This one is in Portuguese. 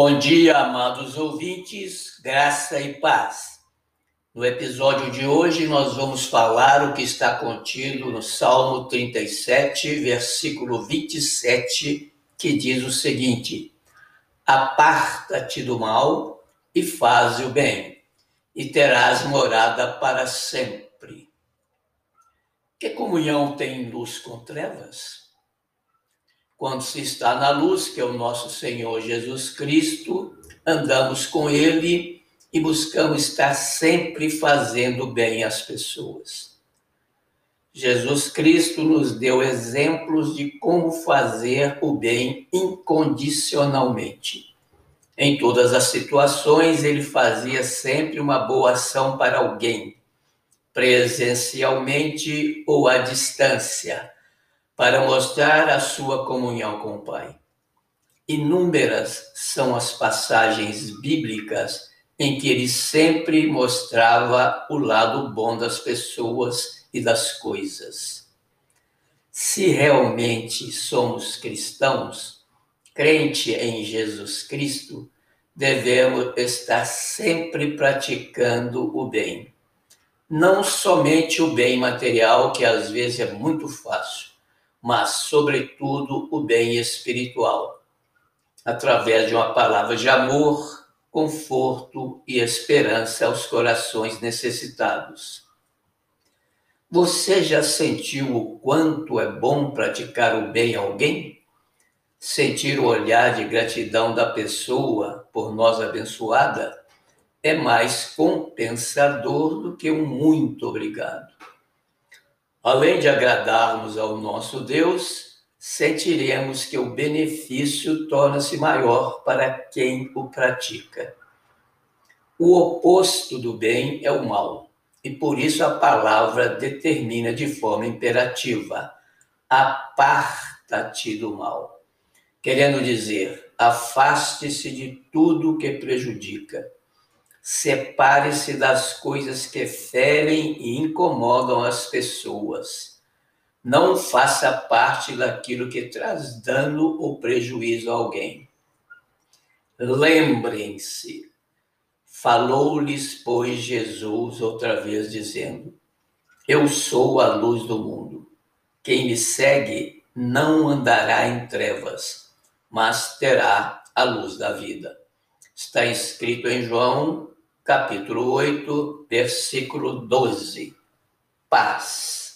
Bom dia, amados ouvintes, graça e paz. No episódio de hoje, nós vamos falar o que está contido no Salmo 37, versículo 27, que diz o seguinte: Aparta-te do mal e faz o bem, e terás morada para sempre. Que comunhão tem luz com trevas? Quando se está na luz, que é o nosso Senhor Jesus Cristo, andamos com Ele e buscamos estar sempre fazendo bem às pessoas. Jesus Cristo nos deu exemplos de como fazer o bem incondicionalmente. Em todas as situações, ele fazia sempre uma boa ação para alguém, presencialmente ou à distância para mostrar a sua comunhão com o Pai. Inúmeras são as passagens bíblicas em que ele sempre mostrava o lado bom das pessoas e das coisas. Se realmente somos cristãos, crente em Jesus Cristo, devemos estar sempre praticando o bem. Não somente o bem material, que às vezes é muito fácil, mas, sobretudo, o bem espiritual, através de uma palavra de amor, conforto e esperança aos corações necessitados. Você já sentiu o quanto é bom praticar o bem a alguém? Sentir o olhar de gratidão da pessoa por nós abençoada é mais compensador do que um muito obrigado. Além de agradarmos ao nosso Deus, sentiremos que o benefício torna-se maior para quem o pratica. O oposto do bem é o mal, e por isso a palavra determina de forma imperativa: aparta-te do mal. Querendo dizer, afaste-se de tudo que prejudica Separe-se das coisas que ferem e incomodam as pessoas. Não faça parte daquilo que traz dano ou prejuízo a alguém. Lembrem-se, falou-lhes, pois, Jesus outra vez, dizendo: Eu sou a luz do mundo. Quem me segue não andará em trevas, mas terá a luz da vida. Está escrito em João capítulo 8, versículo 12. Paz.